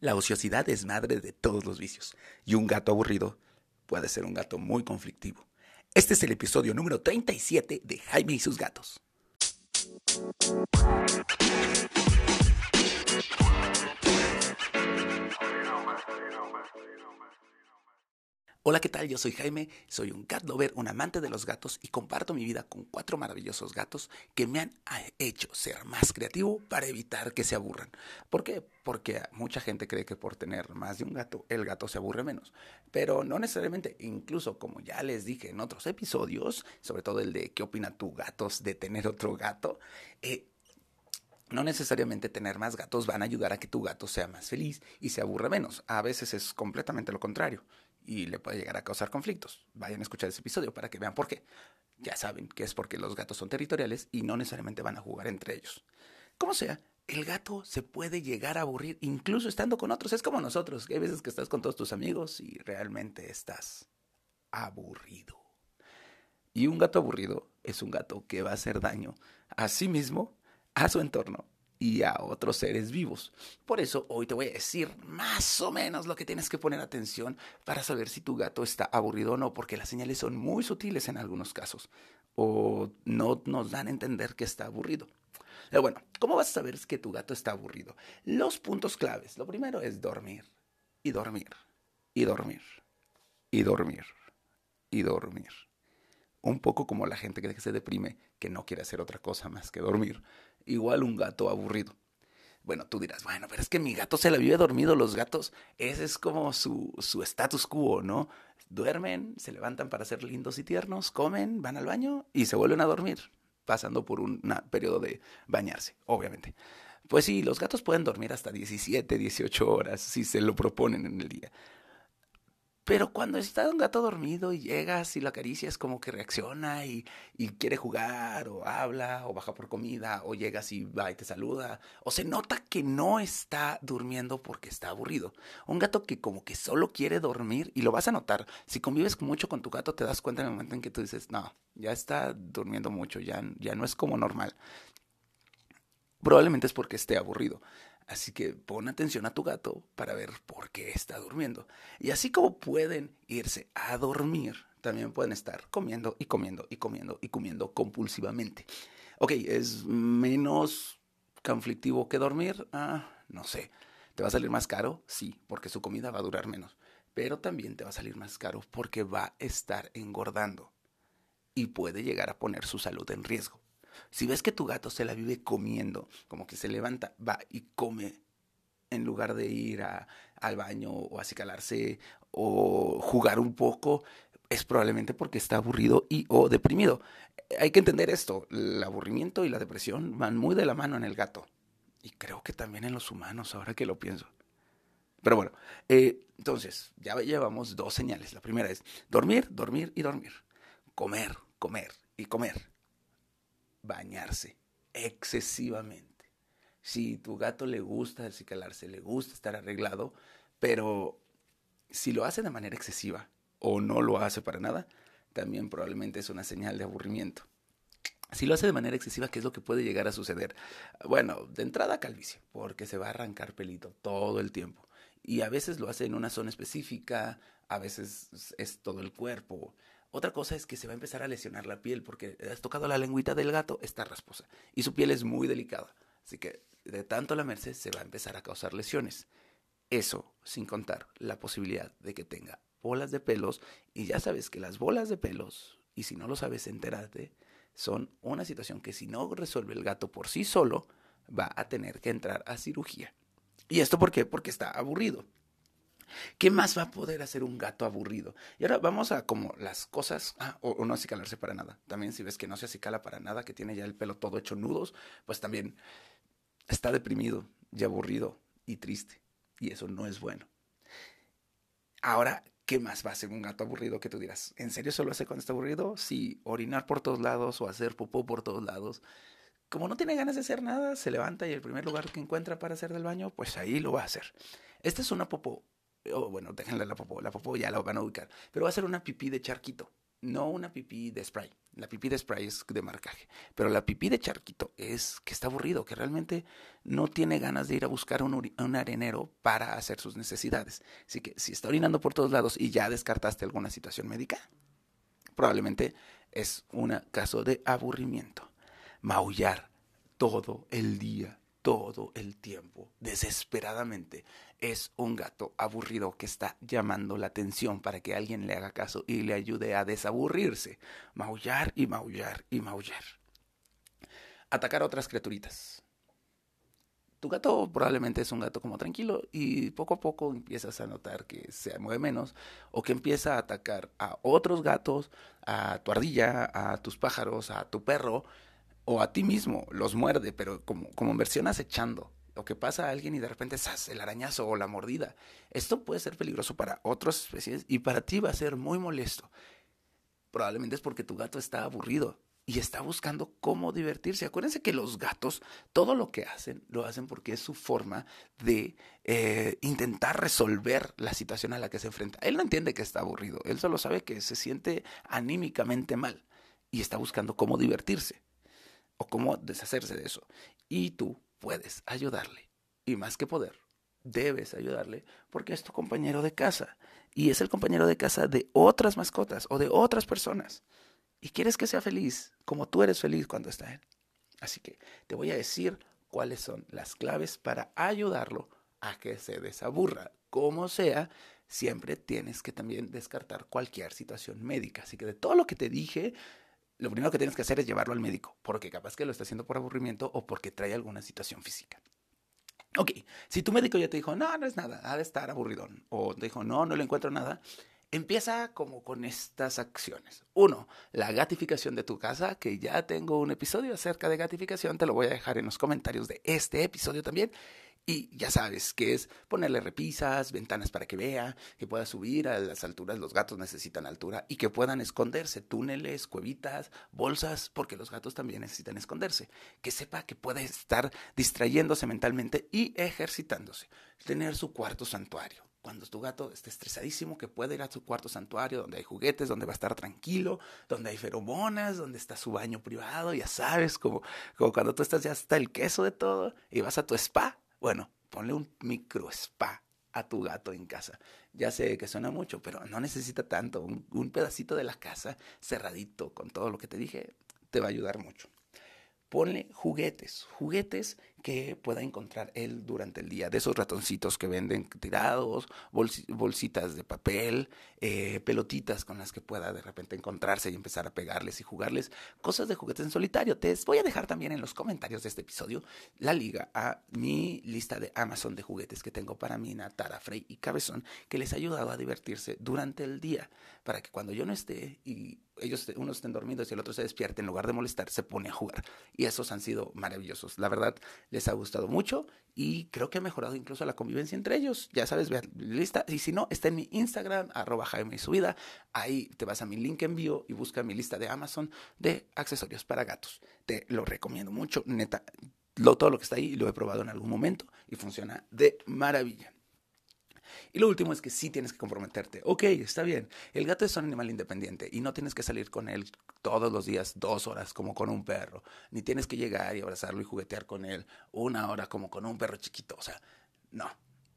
La ociosidad es madre de todos los vicios, y un gato aburrido puede ser un gato muy conflictivo. Este es el episodio número 37 de Jaime y sus gatos. Hola, ¿qué tal? Yo soy Jaime, soy un cat lover, un amante de los gatos y comparto mi vida con cuatro maravillosos gatos que me han hecho ser más creativo para evitar que se aburran. ¿Por qué? Porque mucha gente cree que por tener más de un gato, el gato se aburre menos. Pero no necesariamente, incluso como ya les dije en otros episodios, sobre todo el de qué opina tu gatos de tener otro gato, eh, no necesariamente tener más gatos van a ayudar a que tu gato sea más feliz y se aburre menos. A veces es completamente lo contrario y le puede llegar a causar conflictos. Vayan a escuchar ese episodio para que vean por qué. Ya saben que es porque los gatos son territoriales y no necesariamente van a jugar entre ellos. Como sea, el gato se puede llegar a aburrir incluso estando con otros. Es como nosotros, hay veces que estás con todos tus amigos y realmente estás aburrido. Y un gato aburrido es un gato que va a hacer daño a sí mismo, a su entorno y a otros seres vivos. Por eso hoy te voy a decir más o menos lo que tienes que poner atención para saber si tu gato está aburrido o no, porque las señales son muy sutiles en algunos casos o no nos dan a entender que está aburrido. Pero bueno, ¿cómo vas a saber que tu gato está aburrido? Los puntos claves. Lo primero es dormir y dormir y dormir y dormir y dormir. Un poco como la gente que se deprime, que no quiere hacer otra cosa más que dormir igual un gato aburrido. Bueno, tú dirás, bueno, pero es que mi gato se la vive dormido. Los gatos, ese es como su, su status quo, ¿no? Duermen, se levantan para ser lindos y tiernos, comen, van al baño y se vuelven a dormir, pasando por un periodo de bañarse, obviamente. Pues sí, los gatos pueden dormir hasta 17, 18 horas si se lo proponen en el día. Pero cuando está un gato dormido y llegas y lo acaricias, como que reacciona y, quiere jugar, o habla, o baja por comida, o llegas y va y te saluda, o se nota que no está durmiendo porque está aburrido. Un gato que como que solo quiere dormir, y lo vas a notar, si convives mucho con tu gato, te das cuenta en el momento en que tú dices, no, ya está durmiendo mucho, ya, ya no es como normal. Probablemente es porque esté aburrido. Así que pon atención a tu gato para ver por qué está durmiendo. Y así como pueden irse a dormir, también pueden estar comiendo y comiendo y comiendo y comiendo compulsivamente. Ok, ¿es menos conflictivo que dormir? Ah, no sé. ¿Te va a salir más caro? Sí, porque su comida va a durar menos. Pero también te va a salir más caro porque va a estar engordando y puede llegar a poner su salud en riesgo. Si ves que tu gato se la vive comiendo, como que se levanta, va y come en lugar de ir al baño o a acicalarse o jugar un poco, es probablemente porque está aburrido y o deprimido. Hay que entender esto, el aburrimiento y la depresión van muy de la mano en el gato. Y creo que también en los humanos, ahora que lo pienso. Pero bueno, eh, entonces, ya llevamos dos señales. La primera es dormir, dormir y dormir. Comer, comer y comer bañarse excesivamente. Si tu gato le gusta acicalarse, le gusta estar arreglado, pero si lo hace de manera excesiva o no lo hace para nada, también probablemente es una señal de aburrimiento. Si lo hace de manera excesiva, ¿qué es lo que puede llegar a suceder? Bueno, de entrada calvicie, porque se va a arrancar pelito todo el tiempo. Y a veces lo hace en una zona específica, a veces es todo el cuerpo. Otra cosa es que se va a empezar a lesionar la piel porque has tocado la lengüita del gato, está rasposa y su piel es muy delicada. Así que de tanto lamerse se va a empezar a causar lesiones. Eso sin contar la posibilidad de que tenga bolas de pelos y ya sabes que las bolas de pelos, y si no lo sabes enterarte, son una situación que si no resuelve el gato por sí solo, va a tener que entrar a cirugía. ¿Y esto por qué? Porque está aburrido. ¿Qué más va a poder hacer un gato aburrido? Y ahora vamos a como las cosas, ah, o, no acicalarse para nada. También si ves que no se acicala para nada, que tiene ya el pelo todo hecho nudos, pues también está deprimido y aburrido y triste. Y eso no es bueno. Ahora, ¿qué más va a hacer un gato aburrido que tú dirás? ¿En serio solo hace cuando está aburrido? Sí, orinar por todos lados o hacer popó por todos lados. Como no tiene ganas de hacer nada, se levanta y el primer lugar que encuentra para hacer del baño, pues ahí lo va a hacer. Esta es una popó bueno, déjenle la popó, la popó ya la van a ubicar, pero va a ser una pipí de charquito, no una pipí de spray. La pipí de spray es de marcaje. Pero la pipí de charquito es que está aburrido, que realmente no tiene ganas de ir a buscar un, un, arenero para hacer sus necesidades. Así que si está orinando por todos lados y ya descartaste alguna situación médica, probablemente es un caso de aburrimiento. Maullar todo el día, todo el tiempo, desesperadamente, es un gato aburrido que está llamando la atención para que alguien le haga caso y le ayude a desaburrirse. Maullar y maullar y maullar. Atacar a otras criaturitas. Tu gato probablemente es un gato como tranquilo y poco a poco empiezas a notar que se mueve menos o que empieza a atacar a otros gatos, a tu ardilla, a tus pájaros, a tu perro o a ti mismo. Los muerde, pero como, como versión acechando o que pasa a alguien y de repente el arañazo o la mordida. Esto puede ser peligroso para otras especies y para ti va a ser muy molesto. Probablemente es porque tu gato está aburrido y está buscando cómo divertirse. Acuérdense que los gatos, todo lo que hacen, lo hacen porque es su forma de eh, intentar resolver la situación a la que se enfrenta. Él no entiende que está aburrido, él solo sabe que se siente anímicamente mal y está buscando cómo divertirse o cómo deshacerse de eso. Y tú puedes ayudarle. Y más que poder, debes ayudarle porque es tu compañero de casa. Y es el compañero de casa de otras mascotas o de otras personas. Y quieres que sea feliz como tú eres feliz cuando está él. Así que te voy a decir cuáles son las claves para ayudarlo a que se desaburra. Como sea, siempre tienes que también descartar cualquier situación médica. Así que de todo lo que te dije, lo primero que tienes que hacer es llevarlo al médico, porque capaz que lo está haciendo por aburrimiento o porque trae alguna situación física. Ok, si tu médico ya te dijo, no, no es nada, ha de estar aburridón, o te dijo, no, no le encuentro nada, empieza como con estas acciones. Uno, la gatificación de tu casa, que ya tengo un episodio acerca de gatificación, te lo voy a dejar en los comentarios de este episodio también. Y ya sabes que es ponerle repisas, ventanas para que vea, que pueda subir a las alturas, los gatos necesitan altura y que puedan esconderse, túneles, cuevitas, bolsas, porque los gatos también necesitan esconderse. Que sepa que puede estar distrayéndose mentalmente y ejercitándose. Tener su cuarto santuario cuando tu gato esté estresadísimo, que puede ir a su cuarto santuario donde hay juguetes, donde va a estar tranquilo, donde hay feromonas, donde está su baño privado, ya sabes, como, como cuando tú estás ya hasta el queso de todo y vas a tu spa bueno, ponle un micro spa a tu gato en casa. Ya sé que suena mucho, pero no necesita tanto. Un, un, pedacito de la casa cerradito con todo lo que te dije te va a ayudar mucho ponle juguetes, juguetes que pueda encontrar él durante el día, de esos ratoncitos que venden tirados, bolsitas de papel, eh, pelotitas con las que pueda de repente encontrarse y empezar a pegarles y jugarles, cosas de juguetes en solitario. Te voy a dejar también en los comentarios de este episodio la liga a mi lista de Amazon de juguetes que tengo para mi Tara, Frey y Cabezón, que les ha ayudado a divertirse durante el día, para que cuando yo no esté y ellos uno estén dormidos y el otro se despierte, en lugar de molestar, se pone a jugar. Y esos han sido maravillosos. La verdad, les ha gustado mucho y creo que ha mejorado incluso la convivencia entre ellos. Ya sabes, vean lista. Y si no, está en mi Instagram, arroba Jaime y su vida. Ahí te vas a mi link en vivo y busca mi lista de Amazon de accesorios para gatos. Te lo recomiendo mucho, neta. Lo, todo lo que está ahí lo he probado en algún momento y funciona de maravilla. Y lo último es que sí tienes que comprometerte. Ok, está bien. El gato es un animal independiente y no tienes que salir con él todos los días dos horas como con un perro. Ni tienes que llegar y abrazarlo y juguetear con él una hora como con un perro chiquito. O sea, no,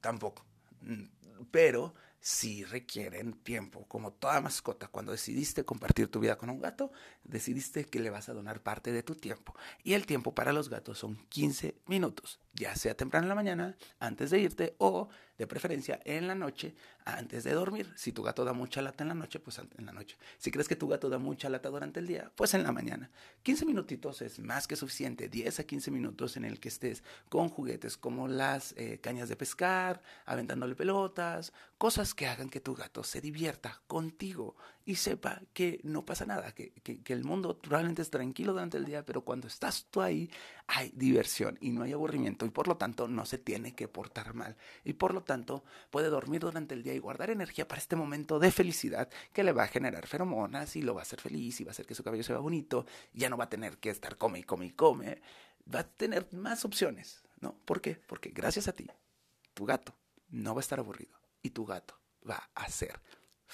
tampoco. Mm, pero sí requieren tiempo. Como toda mascota, cuando decidiste compartir tu vida con un gato, decidiste que le vas a donar parte de tu tiempo. Y el tiempo para los gatos son 15 minutos, ya sea temprano en la mañana, antes de irte o de preferencia en la noche antes de dormir. Si tu gato da mucha lata en la noche, pues en la noche. Si crees que tu gato da mucha lata durante el día, pues en la mañana. 15 minutitos es más que suficiente, 10 a 15 minutos en el que estés con juguetes como las eh, cañas de pescar, aventándole pelotas, cosas que hagan que tu gato se divierta contigo y sepa que no pasa nada, que, que, el mundo probablemente es tranquilo durante el día, pero cuando estás tú ahí hay diversión y no hay aburrimiento y por lo tanto no se tiene que portar mal y por lo tanto puede dormir durante el día y guardar energía para este momento de felicidad que le va a generar feromonas y lo va a hacer feliz y va a hacer que su cabello se vea bonito, ya no va a tener que estar come y come y come, va a tener más opciones, ¿no? ¿Por qué? Porque gracias a ti, tu gato no va a estar aburrido y tu gato va a ser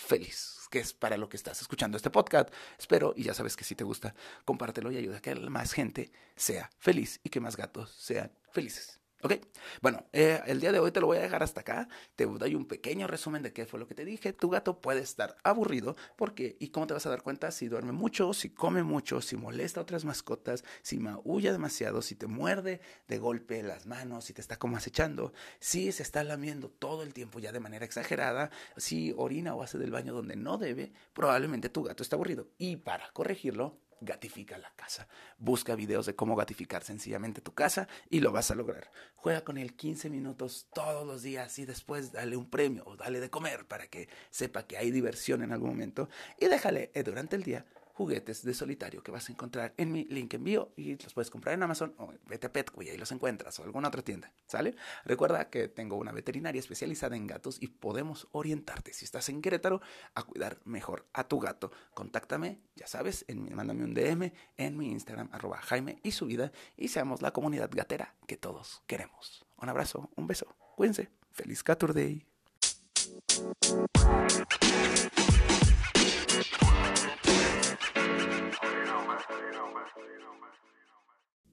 feliz que es para lo que estás escuchando este podcast. Espero, y ya sabes que si te gusta, compártelo y ayuda a que más gente sea feliz y que más gatos sean felices. ¿Ok? Bueno, eh, el día de hoy te lo voy a dejar hasta acá. Te doy un pequeño resumen de qué fue lo que te dije. Tu gato puede estar aburrido porque, ¿y cómo te vas a dar cuenta? Si duerme mucho, si come mucho, si molesta a otras mascotas, si maulla demasiado, si te muerde de golpe las manos, si te está como acechando, si se está lamiendo todo el tiempo ya de manera exagerada, si orina o hace del baño donde no debe, probablemente tu gato está aburrido. Y para corregirlo, gatifica la casa. Busca videos de cómo gatificar sencillamente tu casa y lo vas a lograr. Juega con él 15 minutos todos los días y después dale un premio o dale de comer para que sepa que hay diversión en algún momento y déjale eh, durante el día juguetes de solitario que vas a encontrar en mi link en bio y los puedes comprar en Amazon o vete Petco y ahí los encuentras o alguna otra tienda, ¿sale? Recuerda que tengo una veterinaria especializada en gatos y podemos orientarte si estás en Querétaro a cuidar mejor a tu gato. Contáctame, ya sabes, en, mándame un DM en mi Instagram arroba Jaime y su vida y seamos la comunidad gatera que todos queremos. Un abrazo, un beso, cuídense, feliz Caturday.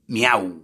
Miau.